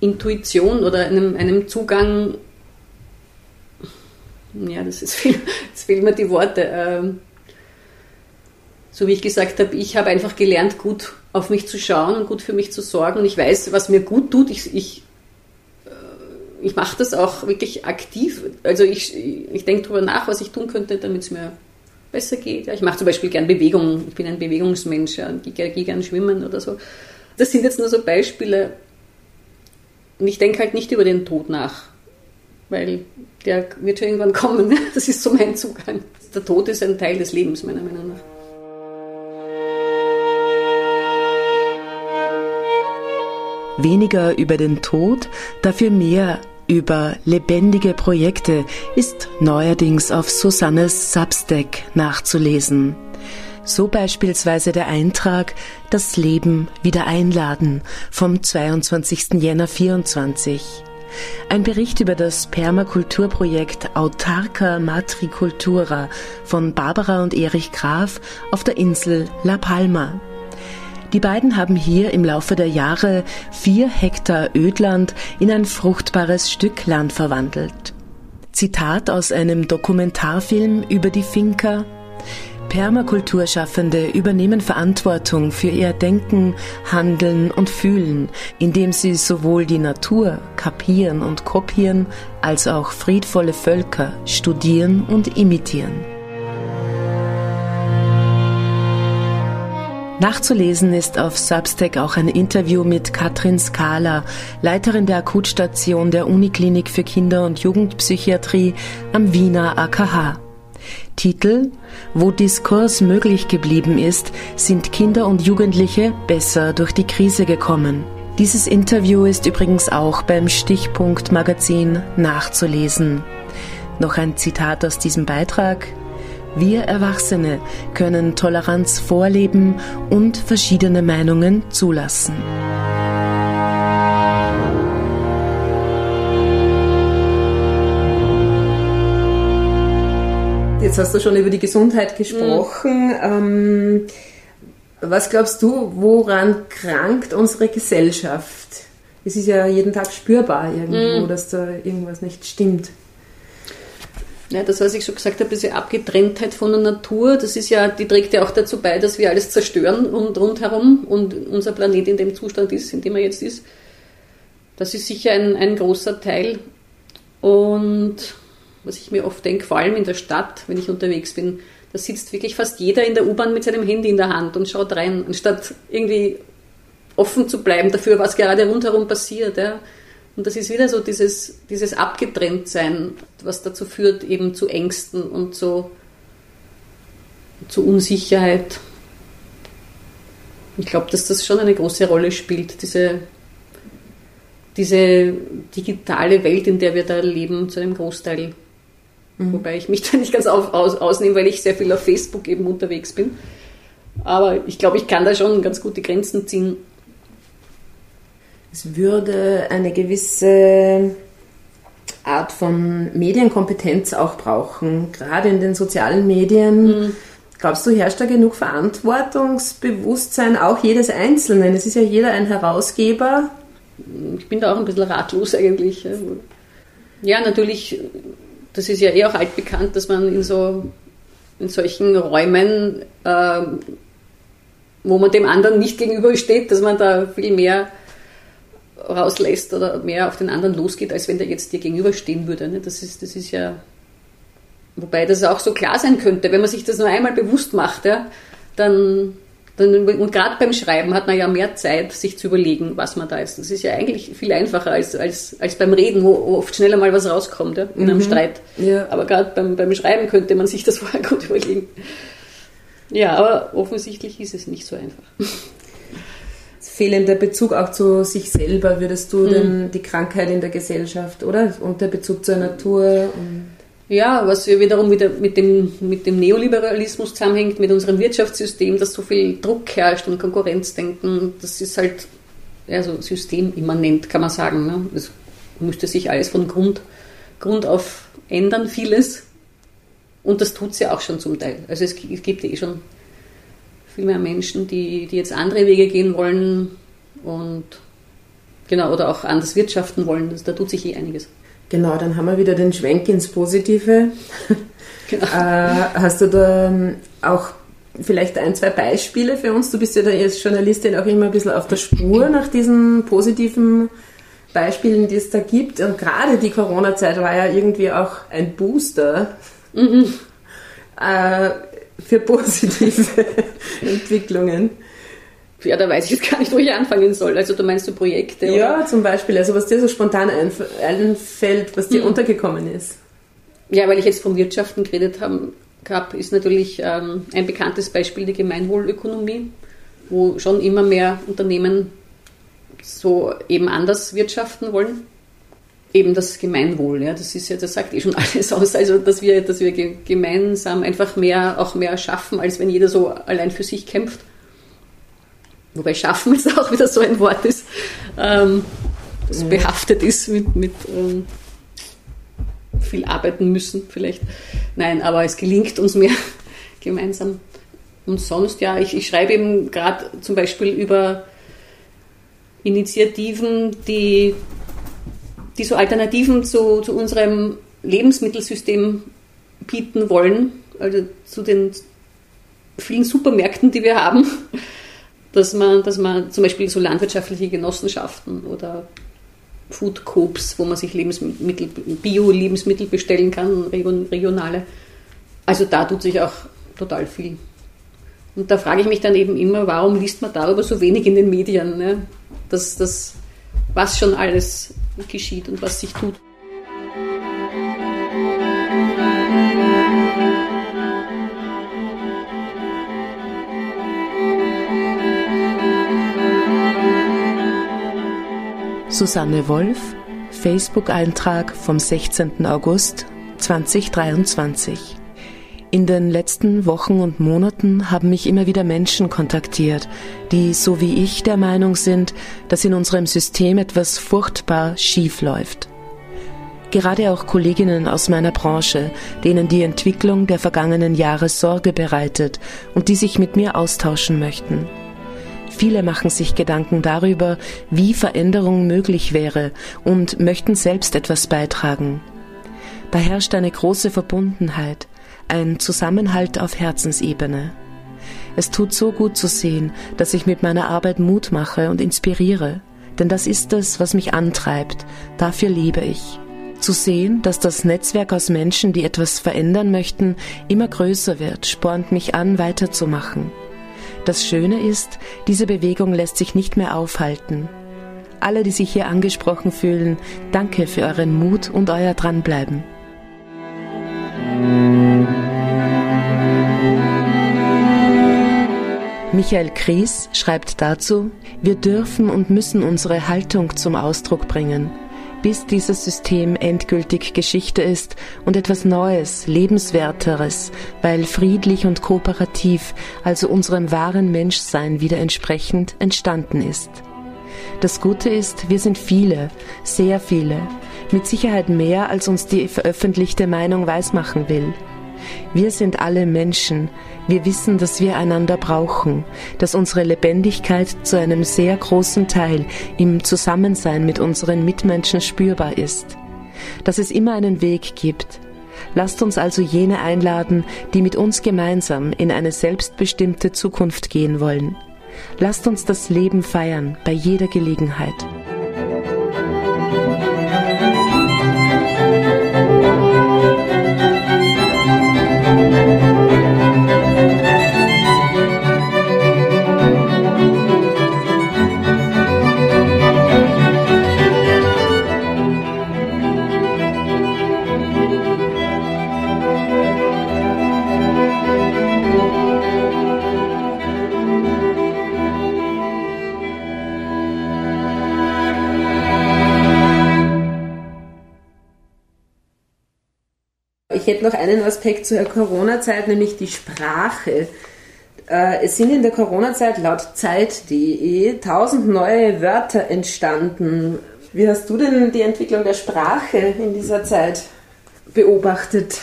Intuition oder einem, einem Zugang. Ja, das ist viel, jetzt fehlen mir die Worte. Ähm, so wie ich gesagt habe, ich habe einfach gelernt, gut auf mich zu schauen und gut für mich zu sorgen. Und ich weiß, was mir gut tut. Ich, ich, äh, ich mache das auch wirklich aktiv. Also ich, ich denke darüber nach, was ich tun könnte, damit es mir besser geht. Ich mache zum Beispiel gern Bewegung. Ich bin ein Bewegungsmensch. Ja, gehe, gehe gern schwimmen oder so. Das sind jetzt nur so Beispiele. Und ich denke halt nicht über den Tod nach, weil der wird schon irgendwann kommen. Das ist so mein Zugang. Der Tod ist ein Teil des Lebens, meiner Meinung nach. Weniger über den Tod, dafür mehr über lebendige Projekte ist neuerdings auf Susannes Substack nachzulesen. So beispielsweise der Eintrag Das Leben wieder einladen vom 22. Jänner 24. Ein Bericht über das Permakulturprojekt Autarca Matricultura von Barbara und Erich Graf auf der Insel La Palma. Die beiden haben hier im Laufe der Jahre vier Hektar Ödland in ein fruchtbares Stück Land verwandelt. Zitat aus einem Dokumentarfilm über die Finca. Permakulturschaffende übernehmen Verantwortung für ihr Denken, Handeln und Fühlen, indem sie sowohl die Natur kapieren und kopieren, als auch friedvolle Völker studieren und imitieren. Nachzulesen ist auf Substack auch ein Interview mit Katrin Skala, Leiterin der Akutstation der Uniklinik für Kinder- und Jugendpsychiatrie am Wiener AKH. Titel Wo Diskurs möglich geblieben ist, sind Kinder und Jugendliche besser durch die Krise gekommen. Dieses Interview ist übrigens auch beim Stichpunkt Magazin nachzulesen. Noch ein Zitat aus diesem Beitrag. Wir Erwachsene können Toleranz vorleben und verschiedene Meinungen zulassen. Jetzt hast du schon über die Gesundheit gesprochen. Mhm. Ähm, was glaubst du, woran krankt unsere Gesellschaft? Es ist ja jeden Tag spürbar irgendwo, mhm. dass da irgendwas nicht stimmt. Ja, das, was ich schon gesagt habe, diese Abgetrenntheit von der Natur, das ist ja, die trägt ja auch dazu bei, dass wir alles zerstören und rundherum und unser Planet in dem Zustand ist, in dem er jetzt ist. Das ist sicher ein, ein großer Teil. Und was ich mir oft denke, vor allem in der Stadt, wenn ich unterwegs bin, da sitzt wirklich fast jeder in der U-Bahn mit seinem Handy in der Hand und schaut rein, anstatt irgendwie offen zu bleiben dafür, was gerade rundherum passiert. Ja. Und das ist wieder so dieses, dieses Abgetrenntsein, was dazu führt, eben zu Ängsten und zu, zu Unsicherheit. Ich glaube, dass das schon eine große Rolle spielt, diese, diese digitale Welt, in der wir da leben, zu einem Großteil. Mhm. Wobei ich mich da nicht ganz auf, aus, ausnehme, weil ich sehr viel auf Facebook eben unterwegs bin. Aber ich glaube, ich kann da schon ganz gute Grenzen ziehen. Es würde eine gewisse Art von Medienkompetenz auch brauchen, gerade in den sozialen Medien. Mhm. Glaubst du, herrscht da genug Verantwortungsbewusstsein auch jedes Einzelnen? Es ist ja jeder ein Herausgeber. Ich bin da auch ein bisschen ratlos eigentlich. Ja, natürlich, das ist ja eh auch altbekannt, dass man in so in solchen Räumen, äh, wo man dem anderen nicht gegenübersteht, dass man da viel mehr rauslässt oder mehr auf den anderen losgeht, als wenn der jetzt dir gegenüberstehen würde. Ne? Das, ist, das ist ja, wobei das auch so klar sein könnte, wenn man sich das nur einmal bewusst macht, ja, dann, dann und gerade beim Schreiben hat man ja mehr Zeit, sich zu überlegen, was man da ist. Das ist ja eigentlich viel einfacher als, als, als beim Reden, wo oft schneller mal was rauskommt ja, in einem mhm. Streit. Ja. Aber gerade beim, beim Schreiben könnte man sich das vorher gut überlegen. Ja, aber offensichtlich ist es nicht so einfach fehlender Bezug auch zu sich selber, würdest du mhm. denn die Krankheit in der Gesellschaft, oder? Und der Bezug zur Natur. ja, was wiederum wieder mit dem, mit dem Neoliberalismus zusammenhängt, mit unserem Wirtschaftssystem, dass so viel Druck herrscht und Konkurrenzdenken, das ist halt ja, so systemimmanent, kann man sagen. Ne? Das müsste sich alles von Grund, Grund auf ändern, vieles. Und das tut es ja auch schon zum Teil. Also es, es gibt ja eh schon viel mehr Menschen, die, die jetzt andere Wege gehen wollen und genau, oder auch anders wirtschaften wollen. da tut sich eh einiges. Genau, dann haben wir wieder den Schwenk ins Positive. Genau. äh, hast du da ähm, auch vielleicht ein, zwei Beispiele für uns? Du bist ja da als Journalistin auch immer ein bisschen auf der Spur nach diesen positiven Beispielen, die es da gibt. Und gerade die Corona-Zeit war ja irgendwie auch ein Booster. Mhm. Äh, für positive Entwicklungen? Ja, da weiß ich jetzt gar nicht, wo ich anfangen soll. Also du meinst du Projekte? Oder? Ja, zum Beispiel. Also was dir so spontan einfällt, was dir mhm. untergekommen ist. Ja, weil ich jetzt vom Wirtschaften geredet habe, gab, ist natürlich ähm, ein bekanntes Beispiel die Gemeinwohlökonomie, wo schon immer mehr Unternehmen so eben anders wirtschaften wollen eben das Gemeinwohl, ja, das ist ja, das sagt eh schon alles aus, also dass wir, dass wir gemeinsam einfach mehr, auch mehr schaffen, als wenn jeder so allein für sich kämpft. Wobei schaffen jetzt auch wieder so ein Wort ist, ähm, das behaftet ist mit, mit ähm, viel arbeiten müssen vielleicht. Nein, aber es gelingt uns mehr gemeinsam. Und sonst, ja, ich, ich schreibe eben gerade zum Beispiel über Initiativen, die die so Alternativen zu, zu unserem Lebensmittelsystem bieten wollen, also zu den vielen Supermärkten, die wir haben, dass man, dass man zum Beispiel so landwirtschaftliche Genossenschaften oder Food Coops, wo man sich Lebensmittel, Bio-Lebensmittel bestellen kann, regionale. Also da tut sich auch total viel. Und da frage ich mich dann eben immer, warum liest man darüber so wenig in den Medien? Ne? Dass, dass, was schon alles geschieht und was sich tut. Susanne Wolf, Facebook-Eintrag vom 16. August 2023. In den letzten Wochen und Monaten haben mich immer wieder Menschen kontaktiert, die, so wie ich, der Meinung sind, dass in unserem System etwas furchtbar schief läuft. Gerade auch Kolleginnen aus meiner Branche, denen die Entwicklung der vergangenen Jahre Sorge bereitet und die sich mit mir austauschen möchten. Viele machen sich Gedanken darüber, wie Veränderung möglich wäre und möchten selbst etwas beitragen. Da herrscht eine große Verbundenheit, ein Zusammenhalt auf Herzensebene. Es tut so gut zu sehen, dass ich mit meiner Arbeit Mut mache und inspiriere, denn das ist es, was mich antreibt, dafür liebe ich. Zu sehen, dass das Netzwerk aus Menschen, die etwas verändern möchten, immer größer wird, spornt mich an, weiterzumachen. Das Schöne ist, diese Bewegung lässt sich nicht mehr aufhalten. Alle, die sich hier angesprochen fühlen, danke für euren Mut und euer Dranbleiben. Michael Kries schreibt dazu, wir dürfen und müssen unsere Haltung zum Ausdruck bringen. bis dieses System endgültig Geschichte ist und etwas Neues, Lebenswerteres, weil friedlich und kooperativ, also unserem wahren Menschsein wieder entsprechend, entstanden ist. Das Gute ist, wir sind viele, sehr viele, mit Sicherheit mehr, als uns die veröffentlichte Meinung weismachen will. Wir sind alle Menschen. Wir wissen, dass wir einander brauchen, dass unsere Lebendigkeit zu einem sehr großen Teil im Zusammensein mit unseren Mitmenschen spürbar ist, dass es immer einen Weg gibt. Lasst uns also jene einladen, die mit uns gemeinsam in eine selbstbestimmte Zukunft gehen wollen. Lasst uns das Leben feiern bei jeder Gelegenheit. Hätte noch einen Aspekt zur Corona-Zeit, nämlich die Sprache. Äh, es sind in der Corona-Zeit laut Zeit.de tausend neue Wörter entstanden. Wie hast du denn die Entwicklung der Sprache in dieser Zeit beobachtet?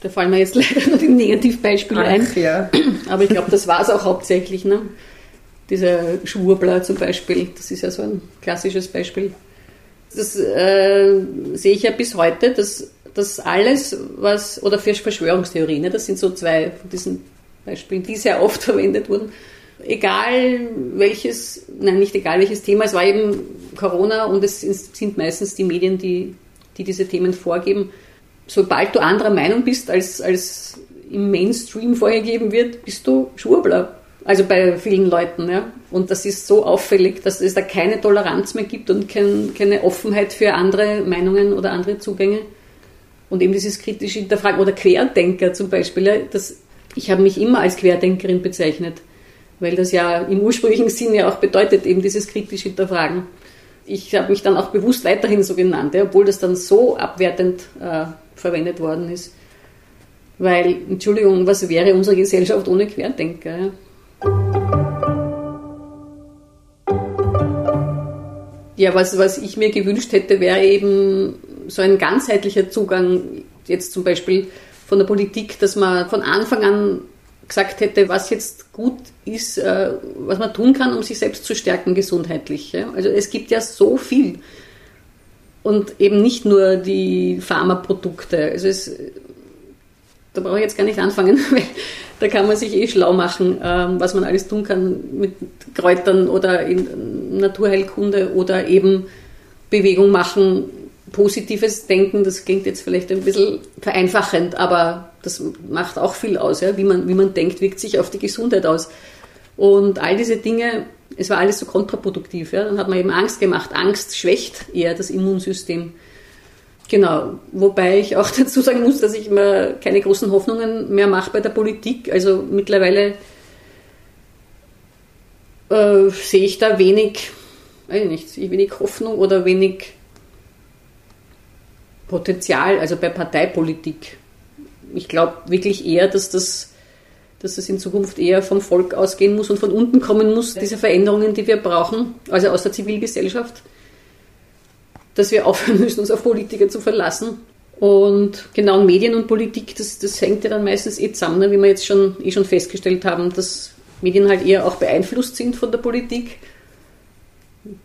Da fallen mir jetzt leider nur die Negativbeispiele Ach, ein. Ja. Aber ich glaube, das war es auch hauptsächlich. Ne? Dieser Schwurbler zum Beispiel, das ist ja so ein klassisches Beispiel. Das äh, sehe ich ja bis heute, dass dass alles, was, oder für Verschwörungstheorien, ne, das sind so zwei von diesen Beispielen, die sehr oft verwendet wurden, egal welches, nein, nicht egal welches Thema, es war eben Corona und es sind meistens die Medien, die, die diese Themen vorgeben. Sobald du anderer Meinung bist, als, als im Mainstream vorgegeben wird, bist du Schwurbler. Also bei vielen Leuten, ja. Und das ist so auffällig, dass es da keine Toleranz mehr gibt und kein, keine Offenheit für andere Meinungen oder andere Zugänge. Und eben dieses kritische Hinterfragen oder Querdenker zum Beispiel, das, ich habe mich immer als Querdenkerin bezeichnet, weil das ja im ursprünglichen Sinne auch bedeutet, eben dieses kritische Hinterfragen. Ich habe mich dann auch bewusst weiterhin so genannt, ja, obwohl das dann so abwertend äh, verwendet worden ist. Weil, Entschuldigung, was wäre unsere Gesellschaft ohne Querdenker? Ja? Ja, was, was ich mir gewünscht hätte, wäre eben so ein ganzheitlicher Zugang, jetzt zum Beispiel von der Politik, dass man von Anfang an gesagt hätte, was jetzt gut ist, äh, was man tun kann, um sich selbst zu stärken gesundheitlich. Also es gibt ja so viel. Und eben nicht nur die Pharmaprodukte. Also es, da brauche ich jetzt gar nicht anfangen, weil da kann man sich eh schlau machen, ähm, was man alles tun kann mit Kräutern oder in Naturheilkunde oder eben Bewegung machen, positives Denken, das klingt jetzt vielleicht ein bisschen vereinfachend, aber das macht auch viel aus. Ja? Wie, man, wie man denkt, wirkt sich auf die Gesundheit aus. Und all diese Dinge, es war alles so kontraproduktiv. Ja? Dann hat man eben Angst gemacht. Angst schwächt eher das Immunsystem. Genau, wobei ich auch dazu sagen muss, dass ich mir keine großen Hoffnungen mehr mache bei der Politik. Also mittlerweile äh, sehe ich da wenig, weiß nicht, wenig Hoffnung oder wenig Potenzial, also bei Parteipolitik. Ich glaube wirklich eher, dass das, dass das in Zukunft eher vom Volk ausgehen muss und von unten kommen muss, diese Veränderungen, die wir brauchen, also aus der Zivilgesellschaft, dass wir aufhören müssen, uns auf Politiker zu verlassen. Und genau Medien und Politik, das, das hängt ja dann meistens eh zusammen, ne? wie wir jetzt schon, eh schon festgestellt haben, dass Medien halt eher auch beeinflusst sind von der Politik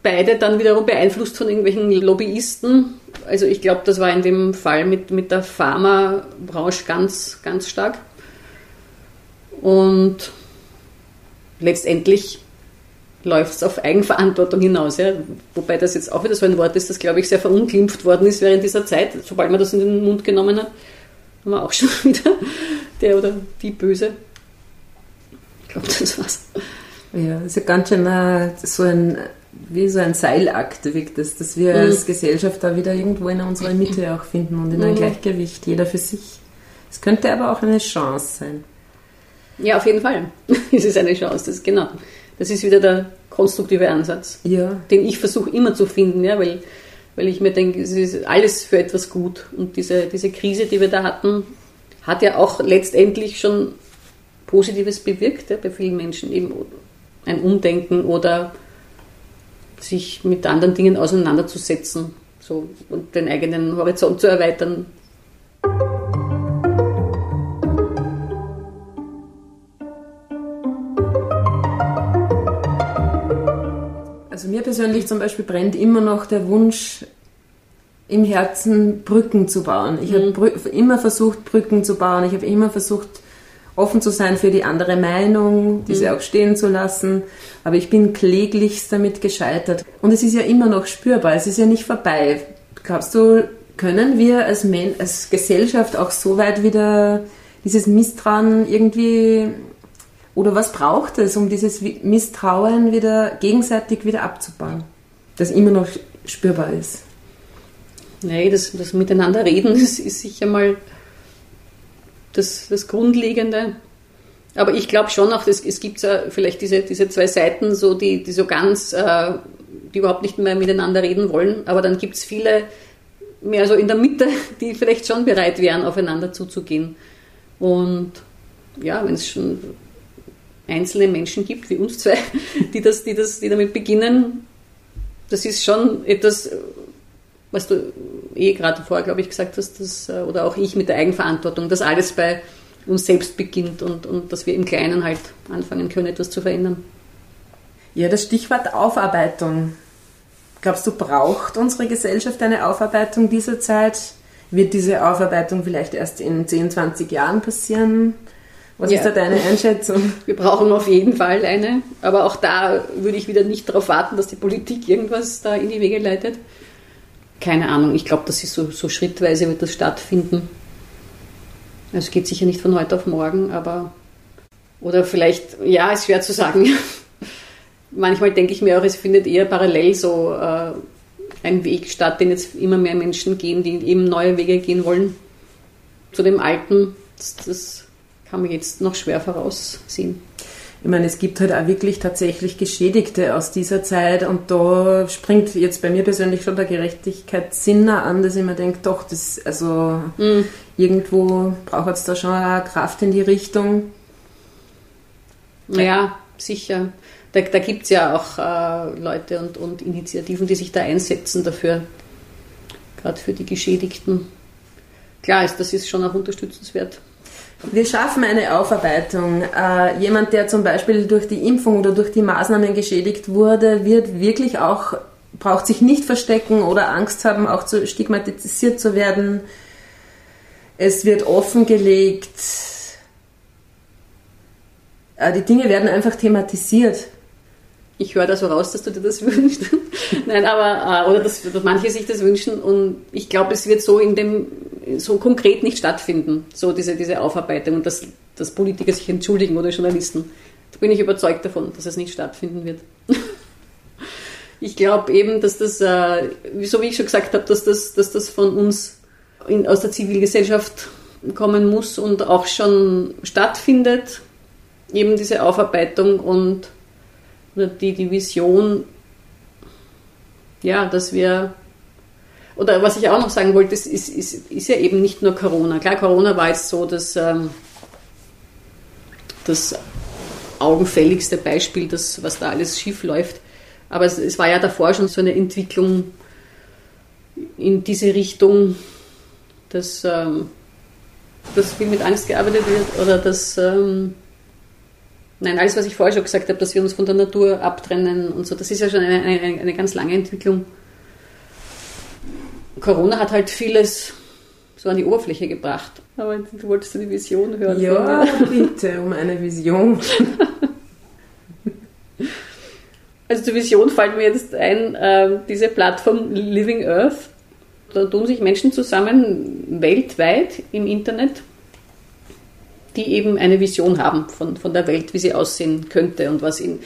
beide dann wiederum beeinflusst von irgendwelchen Lobbyisten. Also ich glaube, das war in dem Fall mit, mit der Pharmabranche ganz, ganz stark. Und letztendlich läuft es auf Eigenverantwortung hinaus. Ja? Wobei das jetzt auch wieder so ein Wort ist, das, glaube ich, sehr verunglimpft worden ist während dieser Zeit. Sobald man das in den Mund genommen hat, haben wir auch schon wieder der oder die Böse. Ich glaube, das war's. Ja, ist ja ganz schön äh, so ein wie so ein Seilakt wirkt es, dass wir mhm. als Gesellschaft da wieder irgendwo in unserer Mitte auch finden und in ein mhm. Gleichgewicht, jeder für sich. Es könnte aber auch eine Chance sein. Ja, auf jeden Fall. es ist eine Chance, das genau. Das ist wieder der konstruktive Ansatz, ja. den ich versuche immer zu finden, ja, weil weil ich mir denke, es ist alles für etwas gut. Und diese, diese Krise, die wir da hatten, hat ja auch letztendlich schon Positives bewirkt ja, bei vielen Menschen, eben ein Umdenken oder sich mit anderen Dingen auseinanderzusetzen so, und den eigenen Horizont zu erweitern. Also mir persönlich zum Beispiel brennt immer noch der Wunsch im Herzen, Brücken zu bauen. Ich mhm. habe immer versucht, Brücken zu bauen. Ich habe immer versucht, offen zu sein für die andere Meinung, diese mhm. auch stehen zu lassen. Aber ich bin kläglichst damit gescheitert. Und es ist ja immer noch spürbar, es ist ja nicht vorbei. Glaubst du, können wir als, Men als Gesellschaft auch so weit wieder dieses Misstrauen irgendwie oder was braucht es, um dieses Misstrauen wieder gegenseitig wieder abzubauen, das immer noch spürbar ist? Nein, das, das Miteinanderreden ist, ist sicher mal das, das Grundlegende. Aber ich glaube schon auch, dass, es gibt ja vielleicht diese, diese zwei Seiten, so die, die so ganz, äh, die überhaupt nicht mehr miteinander reden wollen. Aber dann gibt es viele mehr so in der Mitte, die vielleicht schon bereit wären, aufeinander zuzugehen. Und ja, wenn es schon einzelne Menschen gibt, wie uns zwei, die, das, die, das, die damit beginnen, das ist schon etwas, was du eh gerade vorher, glaube ich, gesagt hast, dass, äh, oder auch ich mit der Eigenverantwortung, dass alles bei uns selbst beginnt und, und dass wir im Kleinen halt anfangen können, etwas zu verändern. Ja, das Stichwort Aufarbeitung. Glaubst du, braucht unsere Gesellschaft eine Aufarbeitung dieser Zeit? Wird diese Aufarbeitung vielleicht erst in 10, 20 Jahren passieren? Was ja. ist da deine Einschätzung? Wir brauchen auf jeden Fall eine, aber auch da würde ich wieder nicht darauf warten, dass die Politik irgendwas da in die Wege leitet keine Ahnung, ich glaube, das ist so, so schrittweise wird das stattfinden. Also es geht sicher nicht von heute auf morgen, aber oder vielleicht, ja, ist schwer zu sagen. Manchmal denke ich mir auch, es findet eher parallel so äh, ein Weg statt, den jetzt immer mehr Menschen gehen, die eben neue Wege gehen wollen. Zu dem Alten, das, das kann man jetzt noch schwer voraussehen ich meine, es gibt halt auch wirklich tatsächlich Geschädigte aus dieser Zeit und da springt jetzt bei mir persönlich schon der Gerechtigkeitssinner an, dass ich mir denke, doch, das, also mhm. irgendwo braucht es da schon eine Kraft in die Richtung. Ja, sicher. Da, da gibt es ja auch äh, Leute und, und Initiativen, die sich da einsetzen dafür, gerade für die Geschädigten. Klar ist, das ist schon auch unterstützenswert. Wir schaffen eine Aufarbeitung. Äh, jemand, der zum Beispiel durch die Impfung oder durch die Maßnahmen geschädigt wurde, wird wirklich auch, braucht sich nicht verstecken oder Angst haben, auch zu, stigmatisiert zu werden. Es wird offengelegt. Äh, die Dinge werden einfach thematisiert. Ich höre da so raus, dass du dir das wünschst. Nein, aber, äh, oder dass, dass manche sich das wünschen und ich glaube, es wird so in dem so konkret nicht stattfinden, so diese, diese Aufarbeitung und dass, dass Politiker sich entschuldigen oder Journalisten. Da bin ich überzeugt davon, dass es nicht stattfinden wird. ich glaube eben, dass das, äh, so wie ich schon gesagt habe, dass das, dass das von uns in, aus der Zivilgesellschaft kommen muss und auch schon stattfindet, eben diese Aufarbeitung und die, die Vision, ja, dass wir oder was ich auch noch sagen wollte, ist, ist, ist, ist ja eben nicht nur Corona. Klar, Corona war jetzt so dass, ähm, das augenfälligste Beispiel, das, was da alles schief läuft. Aber es, es war ja davor schon so eine Entwicklung in diese Richtung, dass, ähm, dass viel mit Angst gearbeitet wird oder dass, ähm, nein, alles, was ich vorher schon gesagt habe, dass wir uns von der Natur abtrennen und so, das ist ja schon eine, eine, eine ganz lange Entwicklung. Corona hat halt vieles so an die Oberfläche gebracht. Aber du wolltest eine Vision hören. Ja, bitte, um eine Vision. Also zur Vision fällt mir jetzt ein, äh, diese Plattform Living Earth. Da tun sich Menschen zusammen weltweit im Internet, die eben eine Vision haben von, von der Welt, wie sie aussehen könnte und was in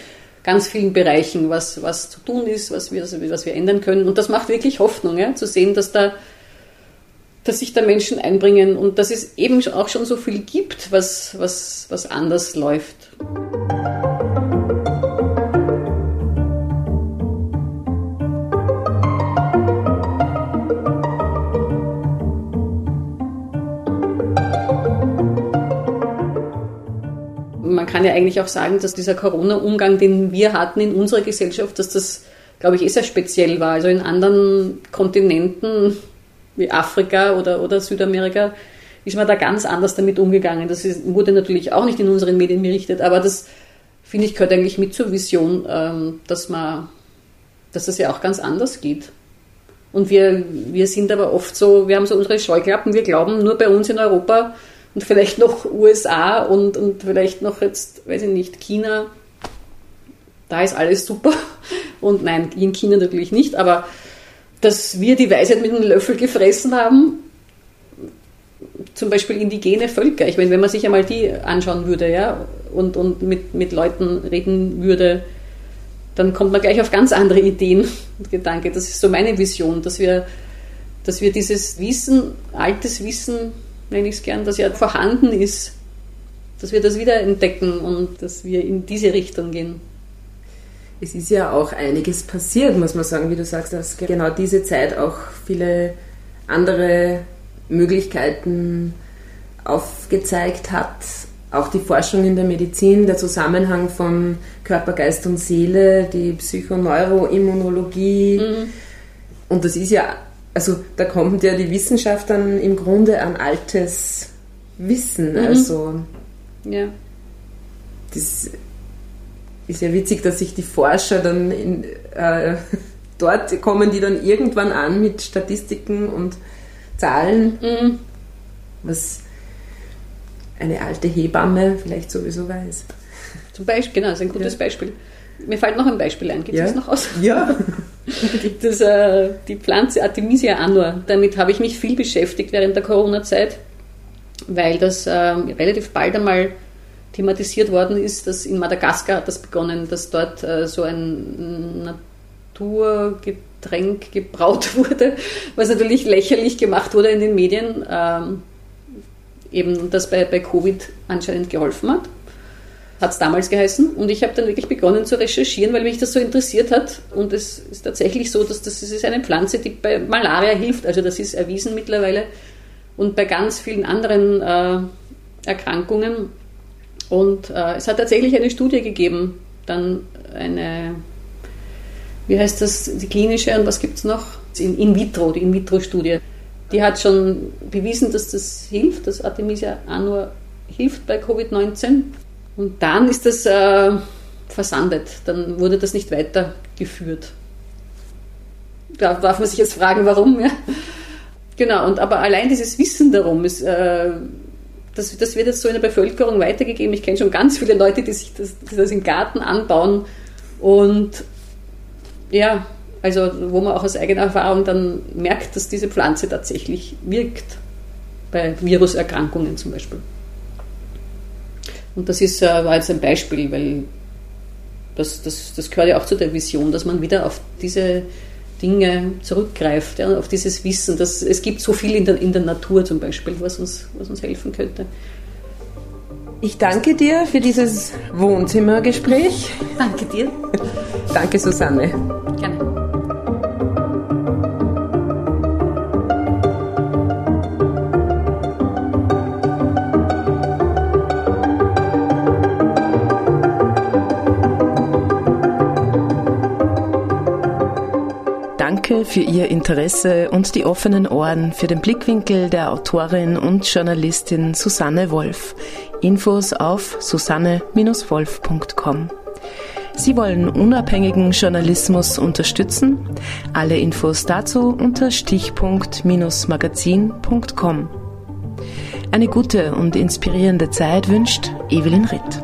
ganz vielen Bereichen, was, was zu tun ist, was wir, was wir ändern können. Und das macht wirklich Hoffnung, ja, zu sehen, dass da dass sich da Menschen einbringen und dass es eben auch schon so viel gibt, was, was, was anders läuft. Kann ja eigentlich auch sagen, dass dieser Corona-Umgang, den wir hatten in unserer Gesellschaft, dass das, glaube ich, eh sehr speziell war. Also in anderen Kontinenten wie Afrika oder, oder Südamerika ist man da ganz anders damit umgegangen. Das ist, wurde natürlich auch nicht in unseren Medien berichtet, aber das, finde ich, gehört eigentlich mit zur Vision, ähm, dass man, dass das ja auch ganz anders geht. Und wir, wir sind aber oft so, wir haben so unsere Scheuklappen, wir glauben nur bei uns in Europa und vielleicht noch USA und, und vielleicht noch jetzt, weiß ich nicht, China, da ist alles super. Und nein, in China natürlich nicht, aber dass wir die Weisheit mit einem Löffel gefressen haben, zum Beispiel indigene Völker. Ich meine, wenn man sich einmal die anschauen würde, ja, und, und mit, mit Leuten reden würde, dann kommt man gleich auf ganz andere Ideen und Gedanken. Das ist so meine Vision, dass wir, dass wir dieses Wissen, altes Wissen, nenne ich es gern, das ja vorhanden ist, dass wir das wieder entdecken und dass wir in diese Richtung gehen. Es ist ja auch einiges passiert, muss man sagen, wie du sagst, dass genau diese Zeit auch viele andere Möglichkeiten aufgezeigt hat. Auch die Forschung in der Medizin, der Zusammenhang von Körper, Geist und Seele, die Psychoneuroimmunologie. Mhm. Und das ist ja, also da kommt ja die Wissenschaft dann im Grunde an altes Wissen. Mhm. Also ja. das ist ja witzig, dass sich die Forscher dann in, äh, dort kommen die dann irgendwann an mit Statistiken und Zahlen, mhm. was eine alte Hebamme vielleicht sowieso weiß. Zum Beispiel, genau, das ist ein gutes ja. Beispiel. Mir fällt noch ein Beispiel ein. Gibt es ja? noch aus? Ja. das, äh, die Pflanze Artemisia annua. Damit habe ich mich viel beschäftigt während der Corona-Zeit, weil das äh, relativ bald einmal thematisiert worden ist, dass in Madagaskar hat das begonnen, dass dort äh, so ein Naturgetränk gebraut wurde, was natürlich lächerlich gemacht wurde in den Medien, ähm, eben das bei, bei Covid anscheinend geholfen hat. Hat es damals geheißen. Und ich habe dann wirklich begonnen zu recherchieren, weil mich das so interessiert hat. Und es ist tatsächlich so, dass das, ist eine Pflanze, die bei Malaria hilft. Also das ist erwiesen mittlerweile. Und bei ganz vielen anderen äh, Erkrankungen. Und äh, es hat tatsächlich eine Studie gegeben, dann eine, wie heißt das, die klinische und was gibt es noch? In, in vitro, die In-vitro-Studie. Die hat schon bewiesen, dass das hilft, dass Artemisia annua hilft bei Covid-19. Und dann ist das äh, versandet. Dann wurde das nicht weitergeführt. Da darf man sich jetzt fragen, warum. Ja? Genau, und aber allein dieses Wissen darum ist, äh, das, das wird jetzt so in der Bevölkerung weitergegeben. Ich kenne schon ganz viele Leute, die sich das, die das im Garten anbauen und ja, also wo man auch aus eigener Erfahrung dann merkt, dass diese Pflanze tatsächlich wirkt. Bei Viruserkrankungen zum Beispiel. Und das ist, äh, war jetzt ein Beispiel, weil das, das, das gehört ja auch zu der Vision, dass man wieder auf diese Dinge zurückgreift, ja, auf dieses Wissen. Dass, es gibt so viel in der, in der Natur zum Beispiel, was uns, was uns helfen könnte. Ich danke dir für dieses Wohnzimmergespräch. Danke dir. danke, Susanne. Gerne. Für Ihr Interesse und die offenen Ohren für den Blickwinkel der Autorin und Journalistin Susanne Wolf. Infos auf susanne-wolf.com. Sie wollen unabhängigen Journalismus unterstützen? Alle Infos dazu unter stichpunkt-magazin.com. Eine gute und inspirierende Zeit wünscht Evelyn Ritt.